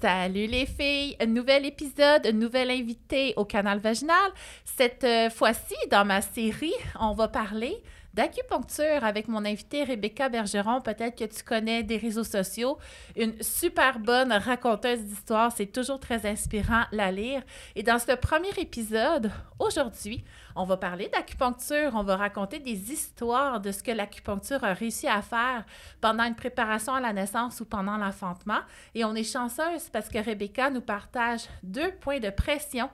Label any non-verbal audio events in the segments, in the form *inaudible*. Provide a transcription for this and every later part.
Salut les filles, un nouvel épisode, un nouvel invité au canal vaginal. Cette euh, fois-ci, dans ma série, on va parler d'acupuncture avec mon invité Rebecca Bergeron. Peut-être que tu connais des réseaux sociaux. Une super bonne raconteuse d'histoire. C'est toujours très inspirant la lire. Et dans ce premier épisode, aujourd'hui, on va parler d'acupuncture. On va raconter des histoires de ce que l'acupuncture a réussi à faire pendant une préparation à la naissance ou pendant l'enfantement. Et on est chanceuse parce que Rebecca nous partage deux points de pression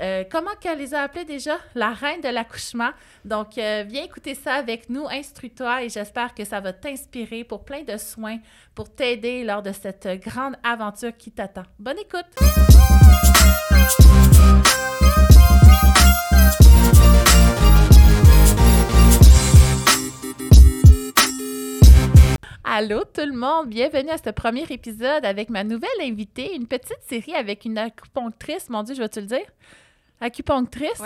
euh, comment qu'elle les a appelés déjà? La reine de l'accouchement. Donc, euh, viens écouter ça avec nous, instruis-toi et j'espère que ça va t'inspirer pour plein de soins, pour t'aider lors de cette grande aventure qui t'attend. Bonne écoute! Allô tout le monde, bienvenue à ce premier épisode avec ma nouvelle invitée, une petite série avec une acupunctrice, mon Dieu, je vais te le dire? Acupunctrice,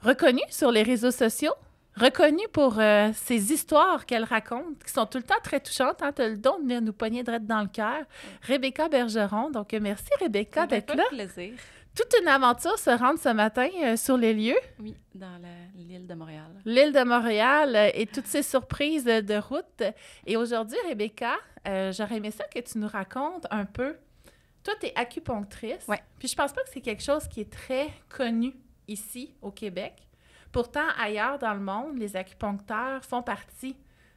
reconnue sur les réseaux sociaux, reconnue pour euh, ses histoires qu'elle raconte, qui sont tout le temps très touchantes. Hein, tu as le don de venir nous pogner direct dans le cœur. Rebecca Bergeron. Donc, euh, merci Rebecca d'être là. plaisir. Toute une aventure se rendre ce matin euh, sur les lieux. Oui, dans l'île de Montréal. L'île de Montréal et toutes ces surprises de route. Et aujourd'hui, Rebecca, j'aurais aimé ça que tu nous racontes un peu toi, tu es acupunctrice. Oui. Puis je pense pas que c'est quelque chose qui est très connu ici au Québec. Pourtant, ailleurs dans le monde, les acupuncteurs font partie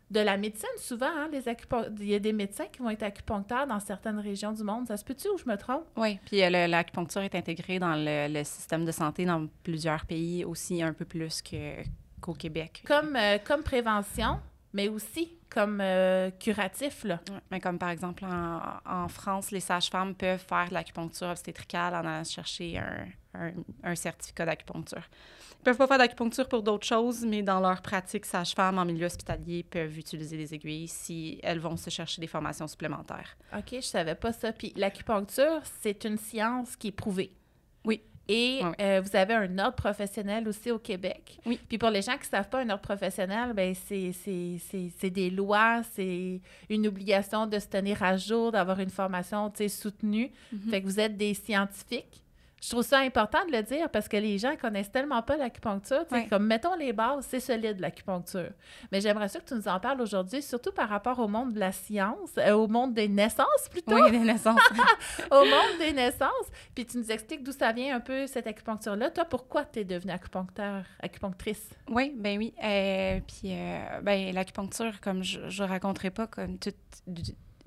de la médecine. Souvent, hein, les il y a des médecins qui vont être acupuncteurs dans certaines régions du monde. Ça se peut-tu ou je me trompe? Oui, puis euh, l'acupuncture est intégrée dans le, système de santé dans plusieurs pays aussi, un peu plus qu'au Québec. Comme, euh, comme prévention, mais aussi comme euh, curatif. Là. mais comme par exemple en, France, les sages-femmes peuvent faire de l'acupuncture obstétricale en allant chercher un, un, certificat d'acupuncture. Ils peuvent pas faire d'acupuncture pour d'autres choses, mais dans leur pratique, sages-femmes en milieu hospitalier peuvent utiliser des aiguilles si elles vont se chercher des formations supplémentaires. OK, je savais pas ça. Puis l'acupuncture, c'est une science qui est prouvée. Oui. Et euh, vous avez un ordre professionnel aussi au Québec. Oui. Puis pour les gens qui ne savent pas, un ordre professionnel, ben c'est des lois, c'est une obligation de se tenir à jour, d'avoir une formation soutenue. Mm-hmm. Fait que vous êtes des scientifiques. Je trouve ça important de le dire parce que les gens connaissent tellement pas l'acupuncture. Comme mettons les bases, c'est solide l'acupuncture. Mais j'aimerais ça que tu nous en parles aujourd'hui, surtout par rapport au monde de la science, euh, au monde des naissances plutôt. Oui, des naissances. *laughs* au monde des naissances. Puis tu nous expliques d'où ça vient un peu cette acupuncture-là. Toi, pourquoi tu es devenue acupuncteur, acupunctrice? Oui, ben oui. Euh, puis euh, ben, l'acupuncture, comme je ne raconterai pas, comme toute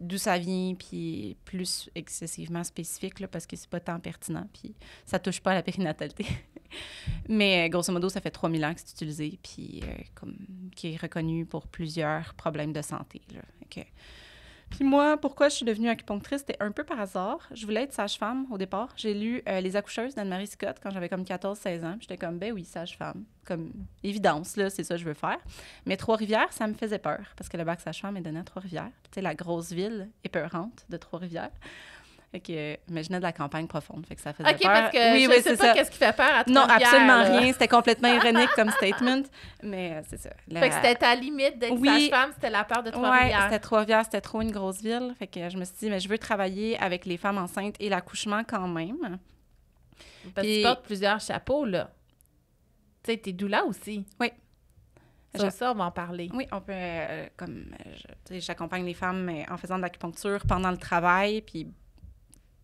d'où ça vient, puis plus excessivement spécifique, là, parce que c'est pas tant pertinent, puis ça touche pas à la périnatalité. *laughs* Mais grosso modo, ça fait 3000 ans que c'est utilisé, puis euh, comme, qui est reconnu pour plusieurs problèmes de santé. Là. Puis moi, pourquoi je suis devenue acupunctrice, c'était un peu par hasard. Je voulais être sage-femme au départ. J'ai lu euh, Les accoucheuses d'Anne-Marie Scott quand j'avais comme 14-16 ans. J'étais comme, ben oui, sage-femme. Comme évidence, là, c'est ça que je veux faire. Mais Trois-Rivières, ça me faisait peur parce que le bac sage-femme est donné à Trois-Rivières. Tu la grosse ville épeurante de Trois-Rivières. Fait que, mais je venais de la campagne profonde, fait que ça faisait OK, parce que oui, je oui, sais pas qu'est-ce qui fait peur à Non, absolument rien. C'était complètement *laughs* ironique comme statement, mais euh, c'est ça. Fait que c'était ta limite d'être oui, sage-femme, c'était la peur de Trois-Rivières. Oui, c'était Trois-Rivières, c'était trop une grosse ville. Fait que je me suis dit, mais je veux travailler avec les femmes enceintes et l'accouchement quand même. Parce que tu portes plusieurs chapeaux, là. Tu sais, t'es doula aussi. Oui. Sur ça, on va en parler. Oui, on peut, euh, comme, euh, j'accompagne les femmes en faisant de l'acupuncture pendant le travail, puis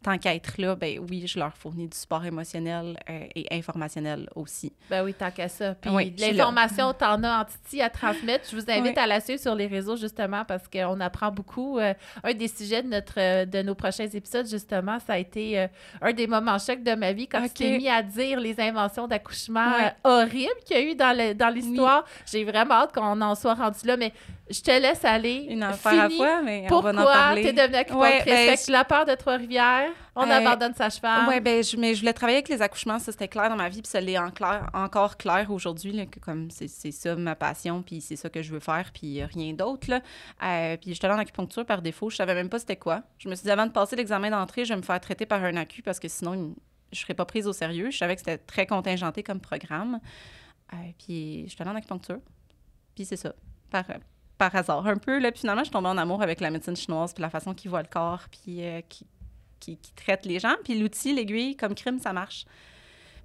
tant qu'à être là, ben oui, je leur fournis du support émotionnel euh, et informationnel aussi. Ben oui, tant qu'à ça. Puis l'information, t'en as en Titi à transmettre. Je vous invite à la suivre sur les réseaux, justement, parce qu'on apprend beaucoup. Euh, un des sujets de, notre, de nos prochains épisodes, justement, ça a été euh, un des moments chocs de ma vie quand okay. tu t'es mis à dire les inventions d'accouchement horribles qu'il y a eu dans l'histoire. J'ai vraiment hâte qu'on en soit rendu là, mais je te laisse aller. Une affaire à fois, mais Pourquoi on va en parler. tu es devenue acupunctrice? Ouais, ben, la peur de Trois-Rivières, on abandonne sa femme. Oui, ben, je, mais je voulais travailler avec les accouchements, ça c'était clair dans ma vie, puis ça l'est en clair, encore clair aujourd'hui, comme c'est ça ma passion, puis c'est ça que je veux faire, puis rien d'autre. Euh, puis j'étais allée en acupuncture par défaut, je savais même pas c'était quoi. Je me suis dit, avant de passer l'examen d'entrée, je vais me faire traiter par un acu parce que sinon, je serais pas prise au sérieux. Je savais que c'était très contingenté comme programme. Euh, puis j'étais allée en acupuncture. Puis c'est ça. Par, par hasard un peu. Là. Puis finalement, je suis tombée en amour avec la médecine chinoise, puis la façon qu'ils voient le corps, puis euh, qui, qui, qui traite les gens. Puis l'outil, l'aiguille, comme crime, ça marche.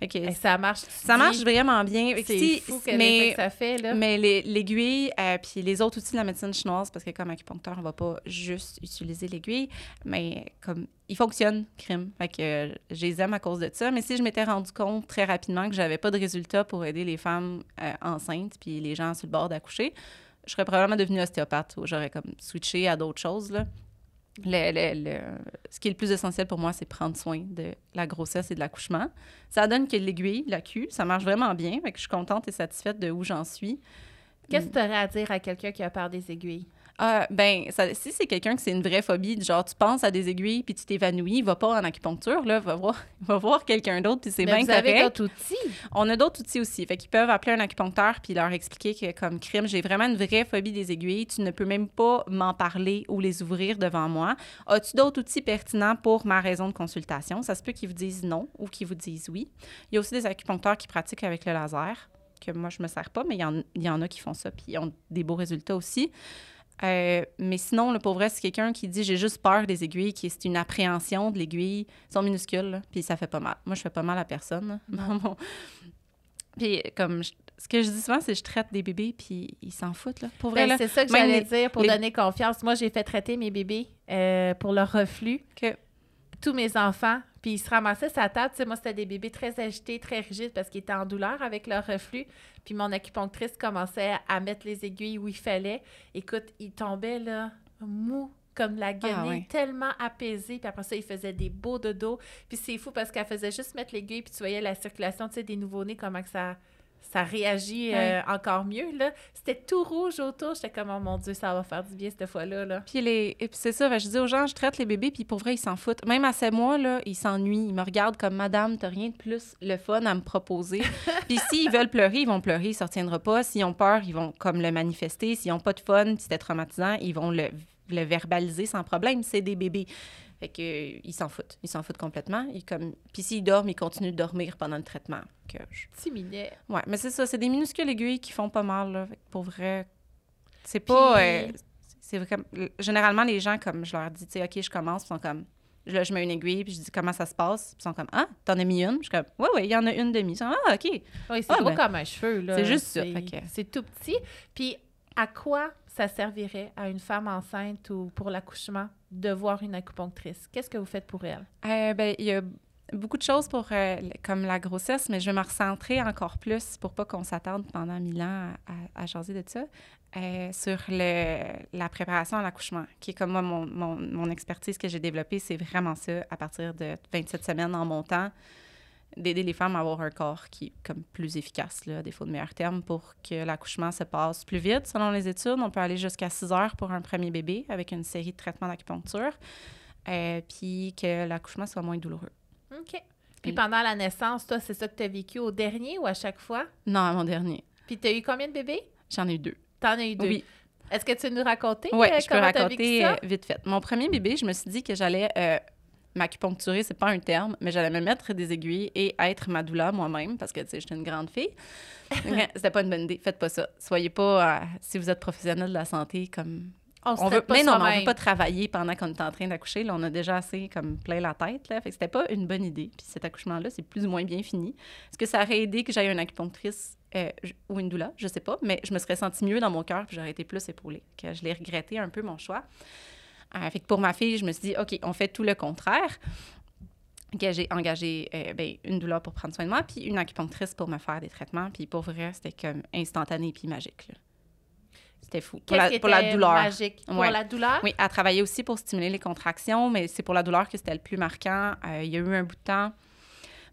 Et ça marche. ça marche vraiment bien. C'est si- fou quel mais effet que ça fait, là. mais les- l'aiguille, euh, puis les autres outils de la médecine chinoise, parce que comme acupuncteur, on va pas juste utiliser l'aiguille, mais comme ils fonctionnent, crime. Fait que euh, je les aime à cause de ça. Mais si je m'étais rendu compte très rapidement que j'avais pas de résultat pour aider les femmes euh, enceintes puis les gens sur le bord d'accoucher, je serais probablement devenue ostéopathe ou j'aurais comme switché à d'autres choses. Le- le- ce qui est le plus essentiel pour moi, c'est prendre soin de la grossesse et de l'accouchement. Ça donne que l'aiguille, la Q, ça marche vraiment bien. Je suis contente et satisfaite de où j'en suis. Qu'est-ce que tu aurais à dire à quelqu'un qui a peur des aiguilles? Ah, ben, ça- si c'est quelqu'un que c'est une vraie phobie, du genre tu penses à des aiguilles puis tu t'évanouis, va pas en acupuncture, là, va voir, *laughs* va voir quelqu'un d'autre puis c'est bien vous avez d'autres outils? On a d'autres outils aussi. Fait qu'ils peuvent appeler un acupuncteur puis leur expliquer que, comme crime, j'ai vraiment une vraie phobie des aiguilles. Tu ne peux même pas m'en parler ou les ouvrir devant moi. As-tu d'autres outils pertinents pour ma raison de consultation? Ça se peut qu'ils vous disent non ou qu'ils vous disent oui. Il y a aussi des acupuncteurs qui pratiquent avec le laser, que moi, je me sers pas, mais il y y en a qui font ça puis ils ont des beaux résultats aussi. Euh, mais sinon, le pour vrai, c'est quelqu'un qui dit j'ai juste peur des aiguilles, qui c'est une appréhension de l'aiguille. Ils sont minuscules, là, puis ça fait pas mal. Moi, je fais pas mal à personne. *laughs* puis comme je- ce que je dis souvent, c'est que je traite des bébés, puis ils s'en foutent là. Pour vrai Ben, c'est ça que j'allais dire pour les- donner confiance. Moi, j'ai fait traiter mes bébés euh, pour leur reflux. Que- Tous mes enfants. Puis ils se ramassaient sa table. Tu sais, moi, c'était des bébés très agités, très rigides parce qu'ils étaient en douleur avec leur reflux. Puis mon acupunctrice commençait à mettre les aiguilles où il fallait. Écoute, ils tombaient là, mou comme la guenille, Ah ouais. tellement apaisé. Puis après ça, ils faisaient des beaux dodos. Puis c'est fou parce qu'elle faisait juste mettre l'aiguille, puis tu voyais la circulation, tu sais, des nouveau-nés, comment que ça, ça réagit euh, encore mieux, là. C'était tout rouge autour. J'étais comme, oh mon Dieu, ça va faire du bien cette fois-là, là. Puis les... et puis c'est ça, je dis aux gens, je traite les bébés, puis pour vrai, ils s'en foutent. Même à ces mois, là, ils s'ennuient. Ils me regardent comme Madame, t'as rien de plus le fun à me proposer. *laughs* puis s'ils veulent pleurer, ils vont pleurer, ils sortiendront pas. S'ils ont peur, ils vont comme le manifester. S'ils ont pas de fun, si c'était traumatisant, ils vont le, le verbaliser sans problème. C'est des bébés. Fait que euh, ils s'en foutent. Ils s'en foutent complètement. Ils comme... Puis s'ils dorment, ils continuent de dormir pendant le traitement. Que je- Petit minet. Ouais, mais c'est ça, c'est des minuscules aiguilles qui font pas mal, là. Fait que Pour vrai, c'est pas... Puis- euh, c'est. Généralement, les gens, comme je leur dis, tu sais, OK, je commence, ils sont comme... Là, je mets une aiguille, puis je dis comment ça se passe? Puis ils sont comme, ah, t'en as mis une? Je suis comme, ouais, ouais, il y en a une demi. Ils sont, ah, OK. Oui, c'est Ah, gros ben, comme un cheveu, là. c'est juste ça, C'est- C'est tout petit. Puis, à quoi ça servirait à une femme enceinte ou pour l'accouchement de voir une acupunctrice? Qu'est-ce que vous faites pour elle? Euh, ben, il y a beaucoup de choses pour euh, comme la grossesse, mais je vais me recentrer encore plus pour pas qu'on s'attarde pendant mille ans à, à, à jaser de ça, euh, sur le, la préparation à l'accouchement, qui est comme moi, mon, mon, mon expertise que j'ai développée, c'est vraiment ça, à partir de 27 semaines en montant, d'aider les femmes à avoir un corps qui est comme plus efficace, là, à défaut de meilleurs termes, pour que l'accouchement se passe plus vite. Selon les études, on peut aller jusqu'à 6 heures pour un premier bébé avec une série de traitements d'acupuncture, euh, puis que l'accouchement soit moins douloureux. OK. Puis pendant la naissance, toi, c'est ça que tu as vécu au dernier ou à chaque fois? Non, à mon dernier. Puis tu as eu combien de bébés? J'en ai eu deux. T'en as eu deux. Oui, Est-ce que tu veux nous raconter Oui, euh, je peux vécu raconter ça? euh, vite fait. Mon premier bébé, je me suis dit que j'allais euh, m'acupuncturer, c'est pas un terme, mais j'allais me mettre des aiguilles et être ma douleur moi-même parce que, tu sais, j'étais une grande fille. *laughs* C'était pas une bonne idée. Faites pas ça. Soyez pas, euh, si vous êtes professionnel de la santé, comme On, on veut, pas mais non, mais on soi-même. veut pas travailler pendant qu'on est en train d'accoucher. Là, on a déjà assez comme plein la tête. Là. Fait que c'était pas une bonne idée. Puis cet accouchement-là, c'est plus ou moins bien fini. Est-ce que ça aurait aidé que j'aille une acupunctrice euh, ou une doula? Je sais pas. Mais je me serais sentie mieux dans mon cœur puis j'aurais été plus épaulée. Que je l'ai regretté un peu, mon choix. Fait que pour ma fille, je me suis dit, OK, on fait tout le contraire. Que j'ai engagé euh, ben, une douleur pour prendre soin de moi, puis une acupunctrice pour me faire des traitements. Puis pour vrai, c'était comme instantané puis magique. C'était fou. Pour la, pour la douleur. magique? Pour Ouais. la douleur? Oui, elle travaillait aussi pour stimuler les contractions, mais c'est pour la douleur que c'était le plus marquant. Euh, il y a eu un bout de temps.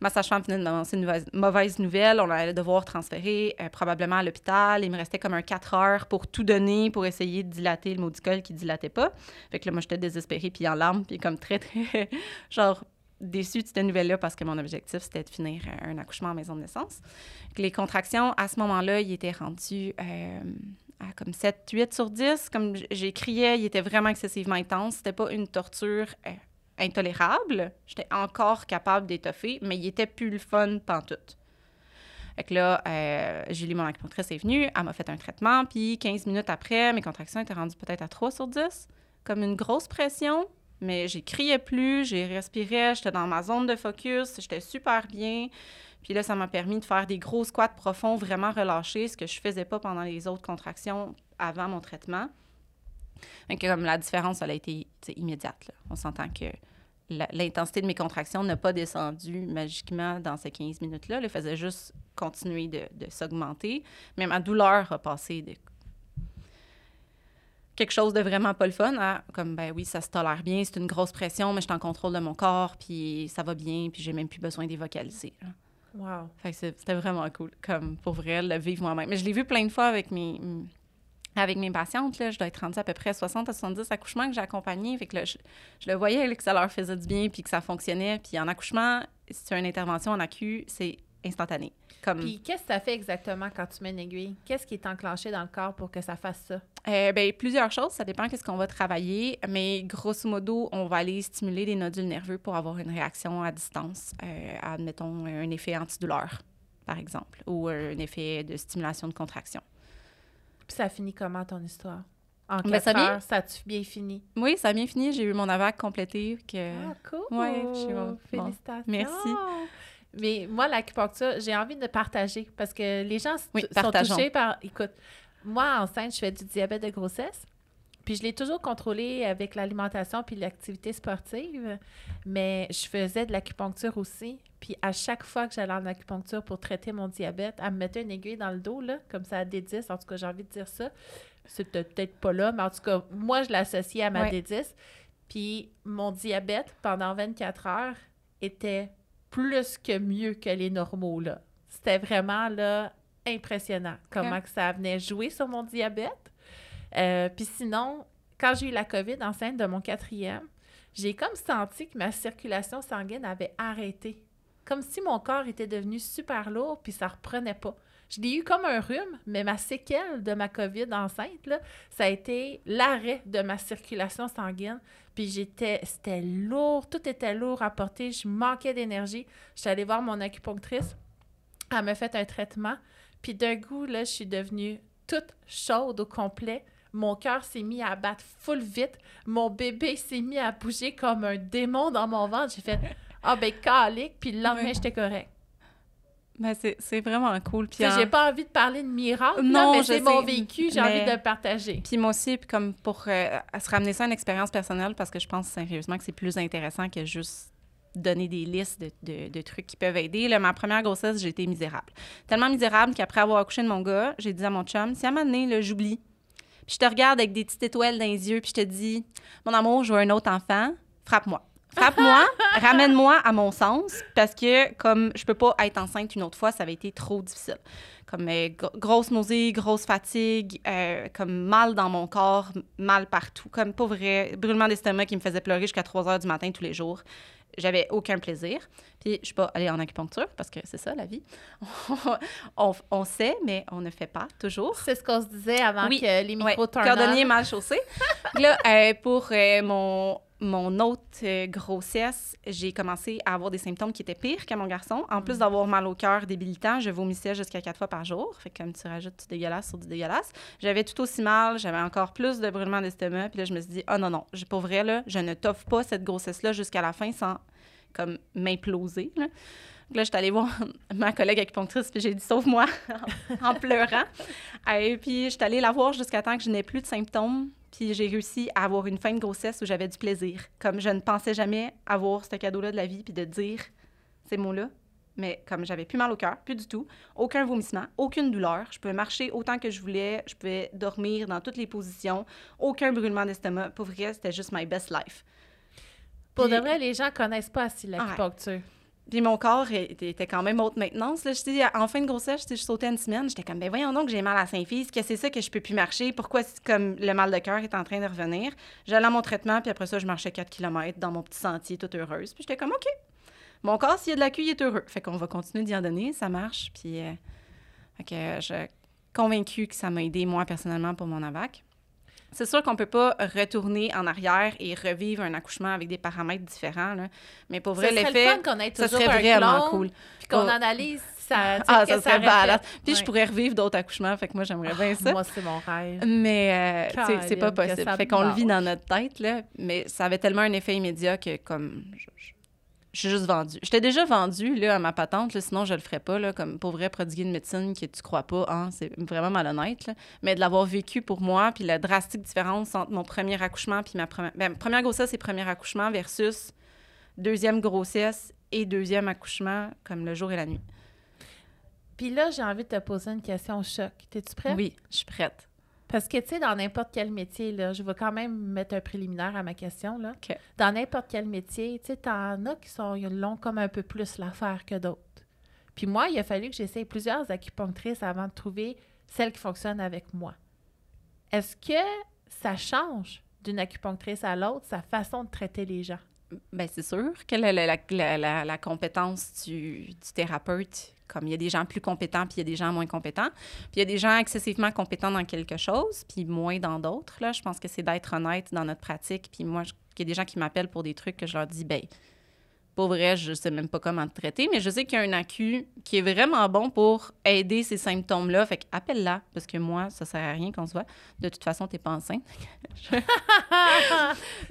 Ma sage-femme venait de m'annoncer une mauvaise, nouvelle. On allait devoir transférer euh, probablement à l'hôpital. Il me restait comme un 4 heures pour tout donner, pour essayer de dilater le maudit col qui dilatait pas. Fait que là, moi, j'étais désespérée, puis en larmes, puis comme très, très, *laughs* genre, déçue de cette nouvelle-là parce que mon objectif, c'était de finir euh, un accouchement en maison de naissance. Les contractions, à ce moment-là, ils étaient rendus euh, à comme 7, 8 sur 10. Comme j'ai crié, il était vraiment excessivement intense. C'était pas une torture intolérable. J'étais encore capable d'étoffer, mais il était plus le fun pantoute. Fait que là, euh, Julie, mon acupunctrice, est venue, elle m'a fait un traitement, puis 15 minutes après, mes contractions étaient rendues peut-être à 3 sur 10, comme une grosse pression. mais j'ai crié plus, j'ai respiré, j'étais dans ma zone de focus, j'étais super bien. Puis là, ça m'a permis de faire des gros squats profonds, vraiment relâchés, ce que je faisais pas pendant les autres contractions avant mon traitement. Donc, comme la différence, elle a été immédiate. On s'entend que l'intensité de mes contractions n'a pas descendu magiquement dans ces 15 minutes-là. Elle faisait juste continuer de, de s'augmenter. Mais ma douleur a passé de quelque chose de vraiment pas le fun à comme ben oui ça se tolère bien c'est une grosse pression mais je suis en contrôle de mon corps puis ça va bien puis j'ai même plus besoin d'évocaliser wow fait c'était vraiment cool comme pour vrai le vivre moi-même mais je l'ai vu plein de fois avec mes avec mes patientes, là, je dois être rendue à peu près 60 à 70 accouchements que j'ai accompagnés. Fait que là, je, le voyais que ça leur faisait du bien puis que ça fonctionnait. Puis en accouchement, si tu as une intervention en AQ, c'est instantané. Comme... Puis qu'est-ce que ça fait exactement quand tu mets une aiguille? Qu'est-ce qui est enclenché dans le corps pour que ça fasse ça? Euh, ben, plusieurs choses. Ça dépend qu'est-ce qu'on va travailler. Mais grosso modo, on va aller stimuler les nodules nerveux pour avoir une réaction à distance. Euh, admettons un effet antidouleur, par exemple, ou un effet de stimulation de contraction. Puis ça finit comment ton histoire? En ben, ça heures, ça a-tu bien fini? Oui, ça a bien fini. J'ai eu mon AVAC complété. Que... Ah, cool! Ouais, Félicitations! merci. Mais moi, l'acupuncture, j'ai envie de partager parce que les gens sont touchés par... Écoute, moi, enceinte, je fais du diabète de grossesse. Puis je l'ai toujours contrôlé avec l'alimentation puis l'activité sportive, mais je faisais de l'acupuncture aussi. Puis à chaque fois que j'allais en acupuncture pour traiter mon diabète, elle me mettait une aiguille dans le dos, là, comme ça à D10. En tout cas, j'ai envie de dire ça. C'était peut-être pas là, mais en tout cas, moi, je l'associais à ma D10. Puis mon diabète, pendant 24 heures, était plus que mieux que les normaux, là. C'était vraiment, là, impressionnant comment que ça venait jouer sur mon diabète. Euh, puis sinon, quand j'ai eu la COVID enceinte de mon quatrième, j'ai comme senti que ma circulation sanguine avait arrêté. Comme si mon corps était devenu super lourd, puis ça reprenait pas. Je l'ai eu comme un rhume, mais ma séquelle de ma COVID enceinte, là, ça a été l'arrêt de ma circulation sanguine. Puis j'étais, c'était lourd, tout était lourd à porter, je manquais d'énergie. Je suis allée voir mon acupunctrice, elle m'a fait un traitement, puis d'un coup, là, je suis devenue toute chaude au complet. Mon cœur s'est mis à battre full vite. Mon bébé s'est mis à bouger comme un démon dans mon ventre. J'ai fait Ah, ben, calique. Puis le lendemain, j'étais correct. Ben, c'est vraiment cool. Puis j'ai pas envie de parler de miracle, non, mais c'est mon vécu, j'ai envie de le partager. Puis moi aussi, puis comme pour euh, se ramener ça à une expérience personnelle, parce que je pense sérieusement que c'est plus intéressant que juste donner des listes de, de, trucs qui peuvent aider. Là, ma première grossesse, j'ai été misérable. Tellement misérable qu'après avoir accouché de mon gars, j'ai dit à mon chum, si à un moment donné, j'oublie, puis je te regarde avec des petites étoiles dans les yeux, puis je te dis, mon amour, je veux un autre enfant, frappe-moi. Frappe-moi, *laughs* ramène-moi à mon sens, parce que comme je peux pas être enceinte une autre fois, ça avait été trop difficile. Comme euh, grosse nausée, grosse fatigue, euh, comme mal dans mon corps, mal partout, comme pas vrai, brûlement d'estomac qui me faisait pleurer jusqu'à 3 heures du matin tous les jours j'avais aucun plaisir. Puis je suis pas allée en acupuncture parce que c'est ça la vie. *laughs* on, sait, mais on ne fait pas toujours. C'est ce qu'on se disait avant que les micros ouais. Cordonnier mal chaussé. *laughs* là, euh, pour euh, mon mon autre euh, grossesse, j'ai commencé à avoir des symptômes qui étaient pires que mon garçon. En plus mm. d'avoir mal au cœur débilitant, je vomissais jusqu'à quatre fois par jour. Fait que comme tu rajoutes du dégueulasse sur du dégueulasse. J'avais tout aussi mal, j'avais encore plus de brûlement d'estomac. Puis là, je me suis dit, oh non, non, pour vrai, là, je ne t'offre pas cette grossesse-là jusqu'à la fin sans comme m'imploser. Là. Donc là, j'étais allée voir *laughs* ma collègue acupunctrice, puis j'ai dit sauve-moi *laughs* en pleurant. *laughs* Et puis, j'étais allée la voir jusqu'à temps que je n'ai plus de symptômes. Puis j'ai réussi à avoir une fin de grossesse où j'avais du plaisir. Comme je ne pensais jamais avoir ce cadeau-là de la vie, puis de dire ces mots-là. Mais comme j'avais plus mal au cœur, plus du tout, aucun vomissement, aucune douleur, je pouvais marcher autant que je voulais, je pouvais dormir dans toutes les positions, aucun brûlement d'estomac. Pour vrai, c'était juste my best life. Pour de vrai, les gens connaissent pas assez l'acupuncture. Puis mon corps était quand même haute maintenance. Là. en fin de grossesse, je sautais une semaine. J'étais comme, ben voyons donc, j'ai mal à Saint-Fils, que c'est ça que je peux plus marcher? Pourquoi, comme le mal de cœur est en train de revenir? J'allais à mon traitement, puis après ça, je marchais 4 km dans mon petit sentier, toute heureuse. Puis j'étais comme, OK. Mon corps, s'il y a de la queue, il est heureux. Fait qu'on va continuer d'y en donner, ça marche. Puis, euh, que je suis convaincue que ça m'a aidé, moi, personnellement, pour mon AVAC. C'est sûr qu'on peut pas retourner en arrière et revivre un accouchement avec des paramètres différents, là. mais pour vrai, serait l'effet, fun qu'on ait ça serait un vraiment clone, cool. Puis qu'on Oh. analyse ça. Ah, ça serait badass. Puis je pourrais revivre d'autres accouchements, fait que moi, j'aimerais bien ça. Moi, c'est mon rêve. Mais euh, c'est pas possible. ça Fait qu'on le vit dans notre tête, là. Mais ça avait tellement un effet immédiat que, comme, je, je- je suis juste vendue. J'étais déjà vendue, là, à ma patente, là, sinon je le ferais pas, là, comme pour vrai prodiguer une médecine que tu crois pas, hein, c'est vraiment malhonnête, là. Mais de l'avoir vécu pour moi, puis la drastique différence entre mon premier accouchement puis ma première... Ben, première grossesse et premier accouchement versus deuxième grossesse et deuxième accouchement, comme le jour et la nuit. Puis là, j'ai envie de te poser une question choc. T'es-tu prête? Oui, je suis prête. Parce que, tu sais, dans n'importe quel métier, là, je vais quand même mettre un préliminaire à ma question, là. Dans n'importe quel métier, tu sais, t'en as qui sont ils l'ont comme un peu plus l'affaire que d'autres. Puis moi, il a fallu que j'essaye plusieurs acupunctrices avant de trouver celle qui fonctionne avec moi. Est-ce que ça change d'une acupunctrice à l'autre, sa façon de traiter les gens? Ben c'est sûr que la- la- la- la compétence du, du thérapeute, comme il y a des gens plus compétents, puis il y a des gens moins compétents, puis il y a des gens excessivement compétents dans quelque chose, puis moins dans d'autres. Là, je pense que c'est d'être honnête dans notre pratique. Puis moi, je- il y a des gens qui m'appellent pour des trucs que je leur dis, ben pour vrai, je sais même pas comment te traiter, mais je sais qu'il y a un ACU qui est vraiment bon pour aider ces symptômes-là. Fait appelle-la, parce que moi, ça sert à rien qu'on se voit. De toute façon, t'es pas enceinte. *laughs*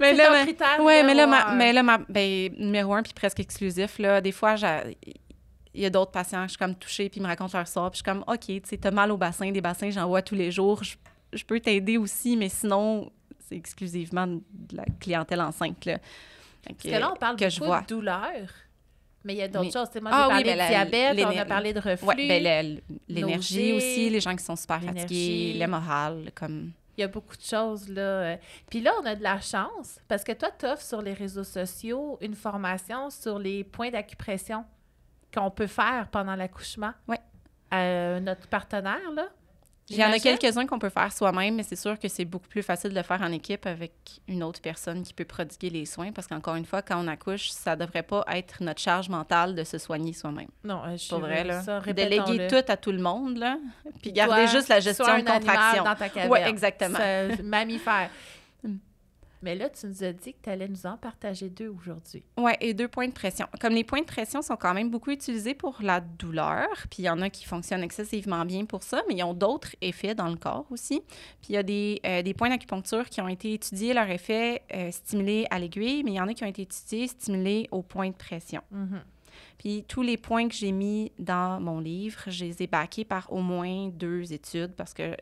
mais là, mais- critère Ouais, mais là, numéro ma, un. mais là, ma, ben, numéro un, puis presque exclusif, là, des fois, j'ai- il y a d'autres patients que je suis comme touchée, puis ils me racontent leur sort, puis je suis comme, OK, tu sais, t'as mal au bassin, des bassins, j'en vois tous les jours, je, je peux t'aider aussi, mais sinon, c'est exclusivement de la clientèle enceinte, là. Fait Parce que là, on parle que je beaucoup vois. de douleur. Mais il y a d'autres Mais- choses. Moi, Ah oui, parlé mais de la- diabète, on a parlé de reflux. Ouais, ben, la- l'énergie aussi, les gens qui sont super fatigués, le moral, comme... Il y a beaucoup de choses, là. euh. Puis là, on a de la chance parce que toi, tu offres sur les réseaux sociaux une formation sur les points d'acupression qu'on peut faire pendant l'accouchement. Ouais. Euh, notre partenaire, là. Il y en a quelques-uns qu'on peut faire soi-même, mais c'est sûr que c'est beaucoup plus facile de le faire en équipe avec une autre personne qui peut prodiguer les soins, parce qu'encore une fois, quand on accouche, ça devrait pas être notre charge mentale de se soigner soi-même. Non, euh, je suis Pour vrai, là. ça, Déléguer tout à tout le monde, là, puis garder Toi, juste la gestion de contraction. dans ta caverne. Ouais, exactement. Ça, mammifère. Mais là, tu nous as dit que tu allais nous en partager deux aujourd'hui. Oui, et deux points de pression. Comme les points de pression sont quand même beaucoup utilisés pour la douleur, puis il y en a qui fonctionnent excessivement bien pour ça, mais ils ont d'autres effets dans le corps aussi. Puis il y a des, euh, des points d'acupuncture qui ont été étudiés, leur effet euh, stimulé à l'aiguille, mais il y en a qui ont été étudiés, stimulés au point de pression. Mhm. Puis tous les points que j'ai mis dans mon livre, je les ai baqués par au moins deux études parce que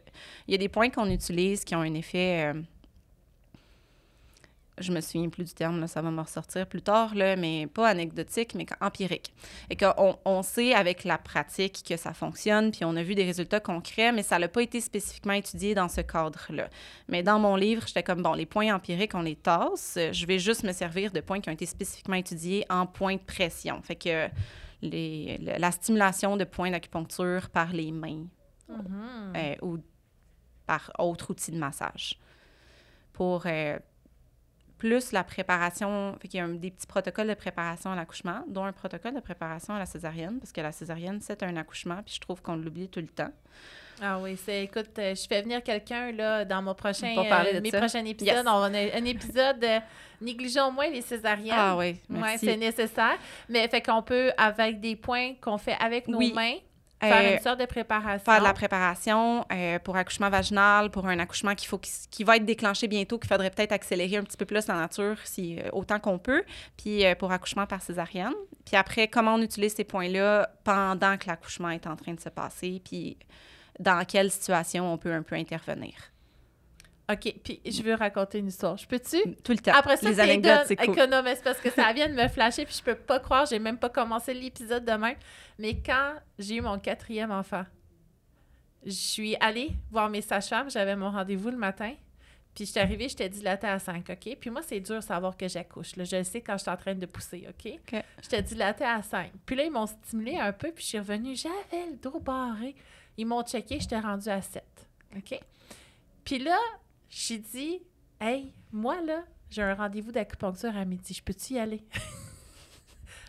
il y a des points qu'on utilise qui ont un effet. euh, je me souviens plus du terme, là, ça va me ressortir plus tard, là, mais pas anecdotique, mais empirique. Et qu'on on sait avec la pratique que ça fonctionne, puis on a vu des résultats concrets, mais ça n'a pas été spécifiquement étudié dans ce cadre-là. Mais dans mon livre, j'étais comme, bon, les points empiriques, on les tasse. Je vais juste me servir de points qui ont été spécifiquement étudiés en points de pression. Fait que les, le- la stimulation de points d'acupuncture par les mains Mhm. euh, ou par autre outil de massage. Pour euh, plus la préparation, fait qu'il y a un- des petits protocoles de préparation à l'accouchement, dont un protocole de préparation à la césarienne, parce que la césarienne, c'est un accouchement, puis je trouve qu'on l'oublie tout le temps. Ah oui, c'est écoute, euh, je fais venir quelqu'un là dans mon prochain euh, mes ça. prochains épisodes. Yes. On va a un épisode euh, négligeons moins les césariennes. Ah oui, Ouais, merci. c'est nécessaire. Mais fait qu'on peut, avec des points qu'on fait avec nos Oui. mains, faire Euh, une sorte de préparation. faire de la préparation euh, pour accouchement vaginal, pour un accouchement qu'il faut, qui, qui va être déclenché bientôt, qu'il faudrait peut-être accélérer un petit peu plus la nature si, euh, autant qu'on peut, puis euh, pour accouchement par césarienne. Puis après, comment on utilise ces points-là pendant que l'accouchement est en train de se passer, puis dans quelle situation on peut un peu intervenir. OK, puis je veux raconter une histoire. Je peux-tu? Tout le temps. Après ça, les t'es anecdotes, c'est cool. C'est parce que ça *laughs* vient de me flasher, puis je peux pas croire, j'ai même pas commencé l'épisode demain. Mais quand j'ai eu mon quatrième enfant, je suis allée voir mes sages-femmes, j'avais mon rendez-vous le matin, puis je suis arrivée, j'étais dilatée à 5, OK? Puis moi, c'est dur de savoir que j'accouche. là. Je le sais quand je suis en train de pousser, OK? OK. J'étais dilatée à 5. Puis là, ils m'ont stimulé un peu, puis je suis revenue, j'avais le dos barré. Ils m'ont checké, j'étais rendue à 7, OK? Puis là, j'ai dit, hey, moi, là, j'ai un rendez-vous d'acupuncture à midi. Je peux-tu y aller? *laughs*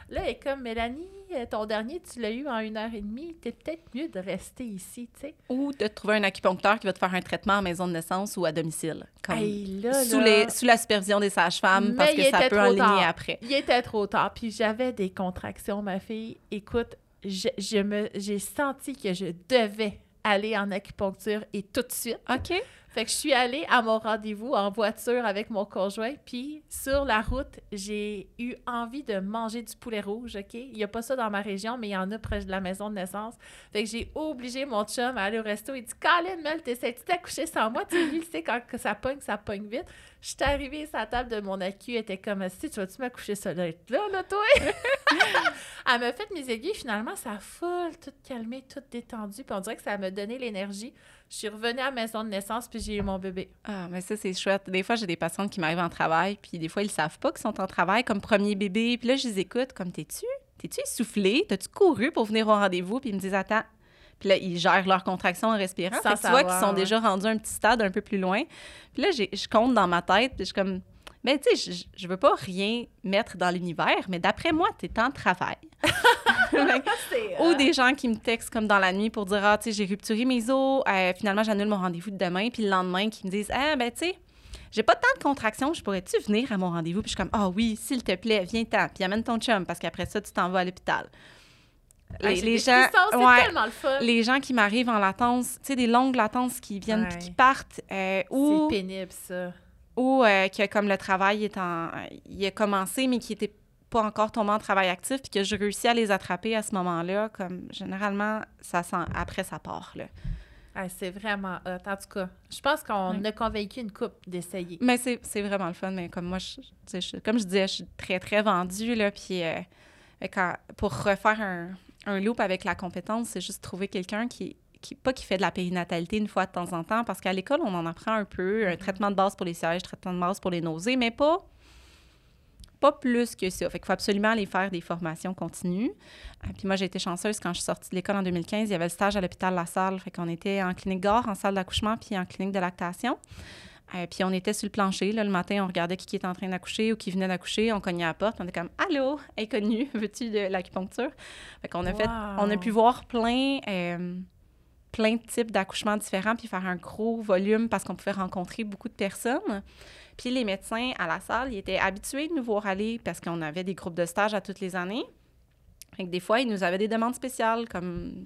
Là, elle est comme Mélanie, euh, ton dernier, tu l'as eu en une heure et demie. T'es peut-être mieux de rester ici, tu sais. Ou de trouver un acupuncteur qui va te faire un traitement en maison de naissance ou à domicile. Comme Hey, là, sous, là, les, sous la supervision des sages-femmes, parce il que ça peut enligner après. Il était trop tard, puis j'avais des contractions, ma fille. Écoute, je, je me, j'ai senti que je devais aller en acupuncture et tout de suite. OK. Fait que je suis allée à mon rendez-vous en voiture avec mon conjoint, puis sur la route, j'ai eu envie de manger du poulet rouge, OK? Il n'y a pas ça dans ma région, mais il y en a près de la maison de naissance. Fait que j'ai obligé mon chum à aller au resto. Il dit « Colin, Mel, t'essaies-tu d'accoucher sans moi? » Tu sais, il sait quand ça pogne, ça pogne vite. Je suis arrivée la table de mon elle était comme « Si, tu vas-tu m'accoucher ça là, là, toi? *laughs* » Elle m'a fait mes aiguilles, finalement, ça a full, tout calmé, tout détendu, puis on dirait que ça m'a donné l'énergie. Je suis revenue à la maison de naissance, puis j'ai eu mon bébé. Ah, mais ça, c'est chouette. Des fois, j'ai des patientes qui m'arrivent en travail, puis des fois, ils savent pas qu'ils sont en travail comme premier bébé. Puis là, je les écoute comme T'es-tu? T'es-tu essoufflé? T'as-tu couru pour venir au rendez-vous? Puis ils me disent Attends. Puis là, ils gèrent leur contraction en respirant. Sans Fait que tu vois qu'ils sont ouais. déjà rendus un petit stade un peu plus loin. Puis là, je compte dans ma tête, puis je suis comme. Ben, tu sais, je, je veux pas rien mettre dans l'univers, mais d'après moi, t'es en travail. *laughs* *laughs* Ou des gens qui me textent comme dans la nuit pour dire Ah, tu sais, j'ai rupturé mes os, euh, finalement, j'annule mon rendez-vous de demain. Puis le lendemain, qui me disent Ah, ben, tu sais, j'ai pas tant de contractions, je pourrais-tu venir à mon rendez-vous? Puis je suis comme Ah, oui, s'il te plaît, viens-t'en. Puis amène ton chum, parce qu'après ça, tu t'en vas à l'hôpital. Ah, Les, gens. ouais, tellement le fun. les gens qui m'arrivent en latence, tu sais, des longues latences qui viennent puis Ouais. qui partent, euh, ou, C'est pénible, ça. ou euh, que comme le travail est en, il a commencé, mais qui était pas encore tombé en travail actif, puis que je réussis à les attraper à ce moment-là, comme généralement, ça sent, après, ça part, là. Ah, c'est vraiment hot. En tout cas, je pense qu'on Ouais. a convaincu une couple d'essayer. Mais c'est vraiment le fun, mais comme moi, je, je- comme je disais, je suis très, très vendue, là, puis euh, quand, pour refaire un, un loop avec la compétence, c'est juste trouver quelqu'un qui, qui, pas qui fait de la périnatalité une fois de temps en temps, parce qu'à l'école, on en apprend un peu, un traitement de base pour les sièges, traitement de base pour les nausées, mais pas pas plus que ça. Fait qu'il faut absolument aller faire des formations continues. Euh, puis moi, j'ai été chanceuse quand je suis sortie de l'école en 2015. Il y avait le stage à l'hôpital La Salle. Fait qu'on était en clinique gare, en salle d'accouchement, puis en clinique de lactation. Euh, puis on était sur le plancher. Là, le matin, on regardait qui, qui était en train d'accoucher ou qui venait d'accoucher. On cognait à la porte. On était comme Allô, inconnu, *laughs* veux-tu de l'acupuncture? Fait qu'on a fait, on a pu voir plein, euh, plein de types d'accouchements différents puis faire un gros volume parce qu'on pouvait rencontrer beaucoup de personnes. Puis les médecins à la salle, ils étaient habitués de nous voir aller parce qu'on avait des groupes de stage à toutes les années. Fait que des fois, ils nous avaient des demandes spéciales comme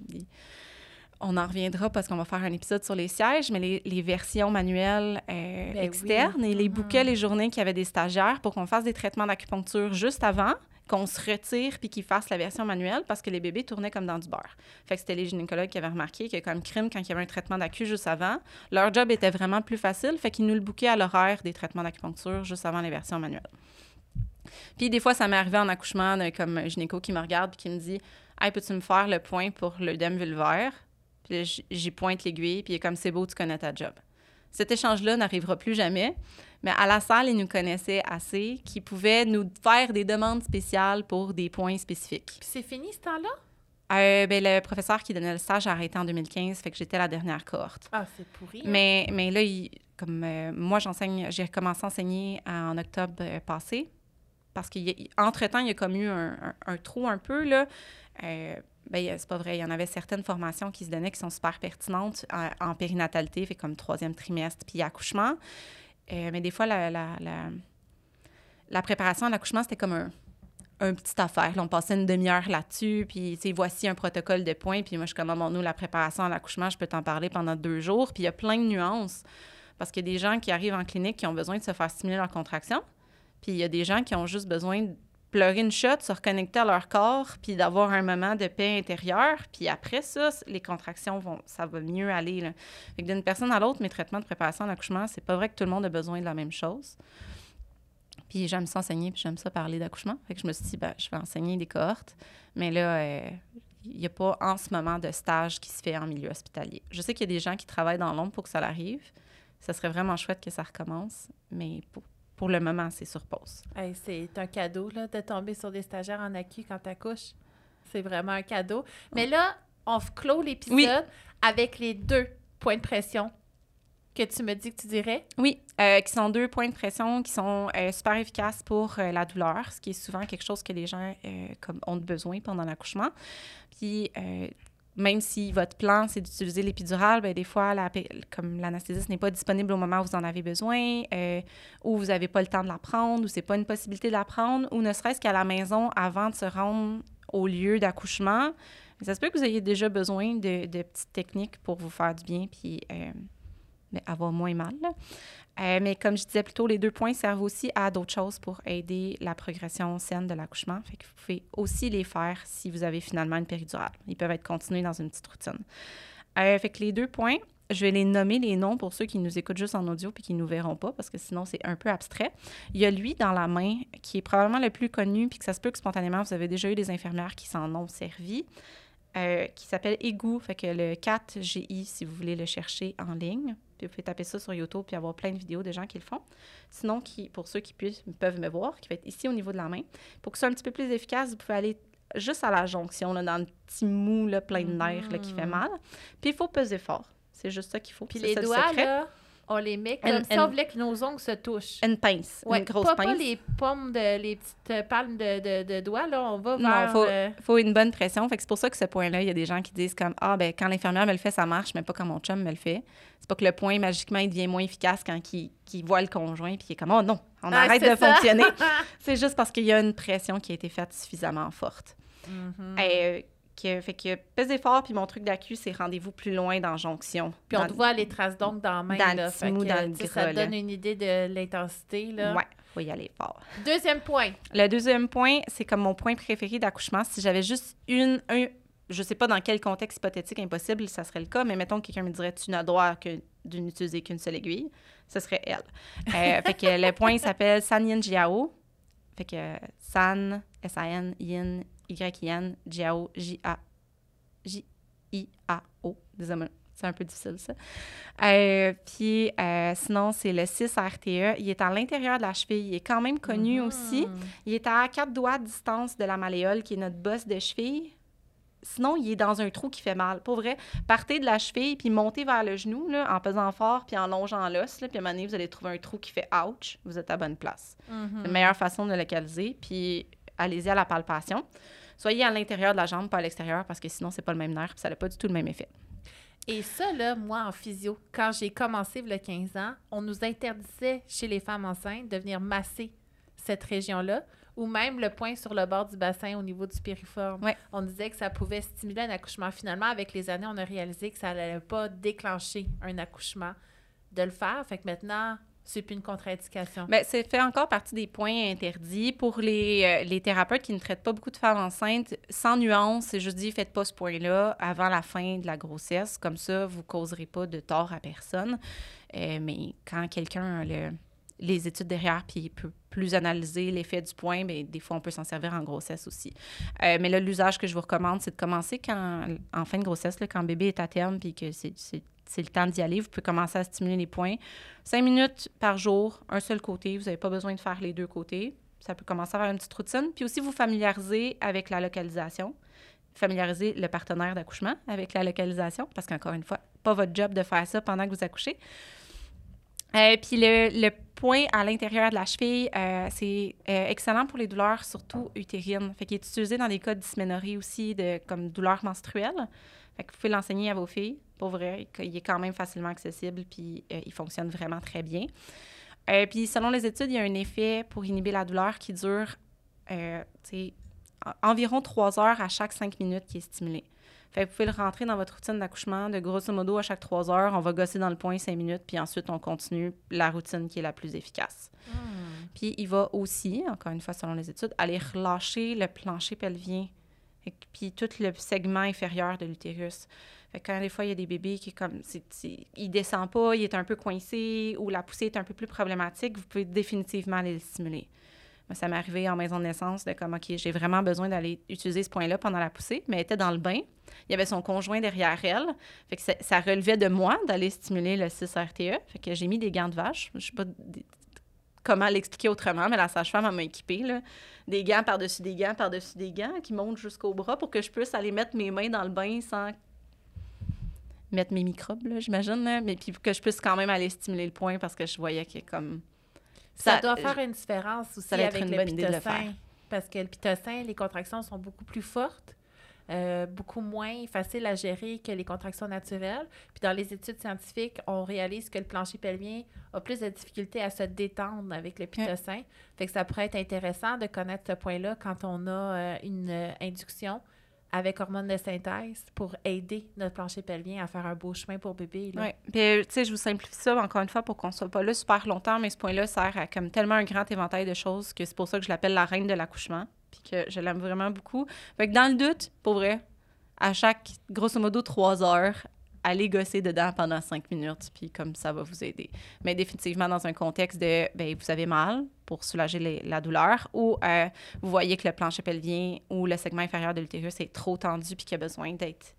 on en reviendra parce qu'on va faire un épisode sur les sièges, mais les, les versions manuelles euh, Ben externes, et les Mhm. bouquets les journées qu'il y avait des stagiaires pour qu'on fasse des traitements d'acupuncture juste avant, qu'on se retire puis qu'ils fassent la version manuelle parce que les bébés tournaient comme dans du beurre. Fait que c'était les gynécologues qui avaient remarqué que comme crime, quand il y avait un traitement d'acu juste avant, leur job était vraiment plus facile, fait qu'ils nous le bouquaient à l'horaire des traitements d'acupuncture juste avant les versions manuelles. Puis des fois, ça m'est arrivé en accouchement, comme un gynéco qui me regarde puis qui me dit Hey, peux-tu me faire le point pour l'œdème vulvaire Puis j'y pointe l'aiguille, puis il est comme C'est beau, tu connais ta job. Cet échange-là n'arrivera plus jamais, mais à la salle, ils nous connaissaient assez qu'ils pouvaient nous faire des demandes spéciales pour des points spécifiques. Puis c'est fini ce temps-là? Euh, ben, le professeur qui donnait le stage a arrêté en 2015, fait que j'étais la dernière cohorte. Ah, c'est pourri. hein? Mais, mais là, il- comme euh, moi, j'enseigne, j'ai recommencé à enseigner en octobre euh, passé. Parce qu'entre-temps, il y a comme eu un, un- un trou un peu, là. A- c'est pas vrai. Il y en avait certaines formations qui se donnaient qui sont super pertinentes en, périnatalité, fait comme troisième trimestre, puis accouchement. Euh, mais des fois, la, la, la, la préparation à l'accouchement, c'était comme un, un petite affaire. On passait une demi-heure là-dessus, puis voici un protocole de points. Puis moi, je suis comme, nous, la préparation à l'accouchement, je peux t'en parler pendant deux jours. Puis il y a plein de nuances. Parce qu'il y a des gens qui arrivent en clinique qui ont besoin de se faire stimuler leur contraction. Puis il y a des gens qui ont juste besoin pleurer une shot, se reconnecter à leur corps, puis d'avoir un moment de paix intérieure. Puis après ça, les contractions vont, ça va mieux aller. Là. D'une personne à l'autre, mes traitements de préparation à l'accouchement, c'est pas vrai que tout le monde a besoin de la même chose. Puis j'aime ça enseigner, puis j'aime ça parler d'accouchement. Fait que je me suis dit, ben, je vais enseigner des cohortes. Mais là, euh, il n'y a pas en ce moment de stage qui se fait en milieu hospitalier. Je sais qu'il y a des gens qui travaillent dans l'ombre pour que ça l'arrive. Ça serait vraiment chouette que ça recommence, mais pour, pour le moment, c'est sur pause. Hey, c'est un cadeau là, de tomber sur des stagiaires en accu quand t'accouches. C'est vraiment un cadeau. Mais là, on clôt l'épisode Oui. avec les deux points de pression que tu me dis que tu dirais? Oui, euh, qui sont deux points de pression qui sont euh, super efficaces pour euh, la douleur, ce qui est souvent quelque chose que les gens comme ont besoin pendant l'accouchement. Puis, même si votre plan, c'est d'utiliser l'épidural, bien, des fois, la, comme l'anesthésiste n'est pas disponible au moment où vous en avez besoin, ou vous n'avez pas le temps de la prendre, ou c'est pas une possibilité de la prendre, ou ne serait-ce qu'à la maison avant de se rendre au lieu d'accouchement, ça se peut que vous ayez déjà besoin de, de petites techniques pour vous faire du bien, puis mais avoir moins mal. Euh, mais comme je disais plus tôt, les deux points servent aussi à d'autres choses pour aider la progression saine de l'accouchement. Fait que vous pouvez aussi les faire si vous avez finalement une péridurale. Ils peuvent être continués dans une petite routine. Euh, fait que les deux points, je vais les nommer les noms pour ceux qui nous écoutent juste en audio puis qui ne nous verront pas parce que sinon c'est un peu abstrait. Il y a lui dans la main qui est probablement le plus connu puis que ça se peut que spontanément vous avez déjà eu des infirmières qui s'en ont servi. Euh, qui s'appelle Égout, fait que le 4GI si vous voulez le chercher en ligne vous pouvez taper ça sur YouTube puis avoir plein de vidéos de gens qui le font. Sinon, qui, pour ceux qui puissent, peuvent me voir, qui va être ici au niveau de la main. Pour que ce soit un petit peu plus efficace, vous pouvez aller juste à la jonction, là, dans le petit mou là, plein de nerfs là, qui fait mm. mal. Puis il faut peser fort. C'est juste ça qu'il faut. Puis les doigts, là, on les met comme si on voulait que nos ongles se touchent. Une pince, une grosse pas, pince. Pas les pommes, de, les petites palmes de, de, doigts, là, on va vers... Non, faut, faut une bonne pression. Fait que c'est pour ça que ce point-là, il y a des gens qui disent comme « Ah, ben quand l'infirmière me le fait, ça marche, mais pas quand mon chum me le fait. » C'est pas que le point, magiquement, il devient moins efficace quand il, voit le conjoint puis il est comme « Oh non, on ah, arrête de fonctionner. *laughs* » C'est juste parce qu'il y a une pression qui a été faite suffisamment forte. Mm-hmm fait que peser fort, puis mon truc d'accu, c'est rendez-vous plus loin dans jonction. Puis on te voit les traces d'ongles dans la main. Dans là, le mou, dans le Ça donne une idée de l'intensité. Ouais, faut y aller fort. Deuxième point. Le deuxième point, c'est comme mon point préféré d'accouchement. Si j'avais juste une, un, je sais pas dans quel contexte hypothétique impossible ça serait le cas, mais mettons que quelqu'un me dirait tu n'as droit que de n'utiliser qu'une seule aiguille, ce serait elle. Euh, *laughs* fait que le point s'appelle San Yin Jiao. Fait que San, S-A-N, Yin, Y-I-N, Jiao, J-A, J-I-A-O. Désolé, c'est un peu difficile, ça. Euh, puis euh, sinon, c'est le 6 RTE. Il est à l'intérieur de la cheville. Il est quand même connu mm-hmm. aussi. Il est à quatre doigts de distance de la malléole, qui est notre bosse de cheville. Sinon, il est dans un trou qui fait mal. Pour vrai, partez de la cheville, puis montez vers le genou, là, en pesant fort, puis en longeant l'os. Puis à un moment donné, vous allez trouver un trou qui fait « ouch », vous êtes à bonne place. C'est la meilleure façon de le localiser. Puis allez-y à la palpation. Soyez à l'intérieur de la jambe, pas à l'extérieur, parce que sinon, c'est pas le même nerf, ça n'a pas du tout le même effet. Et ça, là, moi, en physio, quand j'ai commencé il y a 15 ans, on nous interdisait chez les femmes enceintes de venir masser cette région-là, ou même le point sur le bord du bassin au niveau du piriforme. On disait que ça pouvait stimuler un accouchement. Finalement, avec les années, on a réalisé que ça n'allait pas déclencher un accouchement de le faire. Fait que maintenant, c'est plus une contre-indication. Bien, c'est fait encore partie des points interdits. Pour les, euh, les, thérapeutes qui ne traitent pas beaucoup de femmes enceintes, sans nuance, c'est juste dit, faites pas ce point-là avant la fin de la grossesse. Comme ça, vous ne causerez pas de tort à personne. Euh, mais quand quelqu'un a les études derrière puis peut plus analyser l'effet du point, bien, des fois, on peut s'en servir en grossesse aussi. Euh, mais là, l'usage que je vous recommande, c'est de commencer quand, en fin de grossesse, là, quand bébé est à terme puis que c'est c'est le temps d'y aller. Vous pouvez commencer à stimuler les points. Cinq minutes par jour, un seul côté. Vous n'avez pas besoin de faire les deux côtés. Ça peut commencer à faire une petite routine. Puis aussi, vous familiariser avec la localisation. Familiariser le partenaire d'accouchement avec la localisation, parce qu'encore une fois, pas votre job de faire ça pendant que vous accouchez. Euh, puis le, point à l'intérieur de la cheville, euh, c'est euh, excellent pour les douleurs, surtout utérines. Fait qu'il est utilisé dans des cas de dysménorrhée aussi, de, comme douleurs menstruelles. Fait que vous pouvez l'enseigner à vos filles. Pour vrai, il est quand même facilement accessible, puis euh, il fonctionne vraiment très bien. Euh, puis selon les études, il y a un effet pour inhiber la douleur qui dure euh, environ trois heures à chaque cinq minutes qui est stimulé. Fait que vous pouvez le rentrer dans votre routine d'accouchement de grosso modo à chaque trois heures. On va gosser dans le point cinq minutes, puis ensuite on continue la routine qui est la plus efficace. Hmm. Puis il va aussi, encore une fois selon les études, aller relâcher le plancher pelvien, et puis tout le segment inférieur de l'utérus quand des fois, il y a des bébés qui, comme, c'est, il descend pas, il est un peu coincé ou la poussée est un peu plus problématique, vous pouvez définitivement aller le stimuler. Moi, ça m'est arrivé en maison de naissance de comme, OK, j'ai vraiment besoin d'aller utiliser ce point-là pendant la poussée, mais elle était dans le bain. Il y avait son conjoint derrière elle. Fait que ça, relevait de moi d'aller stimuler le 6-RTE. Fait que j'ai mis des gants de vache. Je sais pas comment l'expliquer autrement, mais la sage-femme m'a équipé, là, des gants par-dessus des gants par-dessus des gants qui montent jusqu'au bras pour que je puisse aller mettre mes mains dans le bain sans mettre mes microbes, là, j'imagine, là, mais puis que je puisse quand même aller stimuler le point parce que je voyais que comme... Ça, doit faire une différence aussi ça doit être avec une le bonne idée de le pitocin. faire. Parce que le pitocin, les contractions sont beaucoup plus fortes, euh, beaucoup moins faciles à gérer que les contractions naturelles. Puis dans les études scientifiques, on réalise que le plancher pelvien a plus de difficulté à se détendre avec le pitocin. Fait que ça pourrait être intéressant de connaître ce point-là quand on a euh, une euh, induction avec hormones de synthèse pour aider notre plancher pelvien à faire un beau chemin pour bébé. là. Oui. Puis, tu sais, je vous simplifie ça encore une fois pour qu'on soit pas là super longtemps, mais ce point-là sert à comme tellement un grand éventail de choses que c'est pour ça que je l'appelle la reine de l'accouchement, puis que je l'aime vraiment beaucoup. Fait que dans le doute, pour vrai, à chaque, grosso modo, trois heures, allez gosser dedans pendant cinq minutes, puis comme ça va vous aider. Mais définitivement dans un contexte de, ben vous avez mal pour soulager la douleur, ou euh, vous voyez que le plancher pelvien ou le segment inférieur de l'utérus est trop tendu puis qu'il a besoin d'être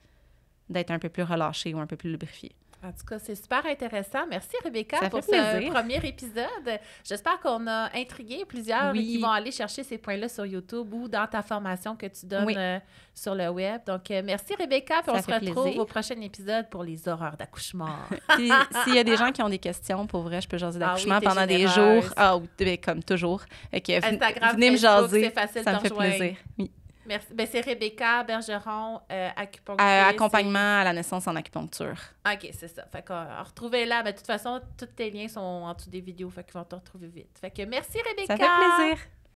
d'être un peu plus relâché ou un peu plus lubrifié. En tout cas, c'est super intéressant. Merci Rebecca Ça pour ce premier épisode. J'espère qu'on a intrigué plusieurs Oui. qui vont aller chercher ces points-là sur YouTube ou dans ta formation que tu donnes Oui. euh, sur le web. Donc, euh, merci Rebecca. Puis on se retrouve plaisir. au prochain épisode pour les horreurs d'accouchement. *laughs* Puis s'il y a des gens qui ont des questions, pour vrai, je peux jaser Ah oui, d'accouchement t'es pendant des jours. Ah oui, ben, comme toujours. Ven- Instagram, venez me jaser. c'est facile Ça me fait plaisir. Oui. Merci. Ben, c'est Rebecca Bergeron, euh, acupunctrice. Euh, accompagnement à la naissance en acupuncture. OK, c'est ça. Fait que euh, retrouvez-la. Ben, de toute façon, tous tes liens sont en dessous des vidéos. Fait qu'ils vont te retrouver vite. Fait que merci Rebecca. Ça fait plaisir.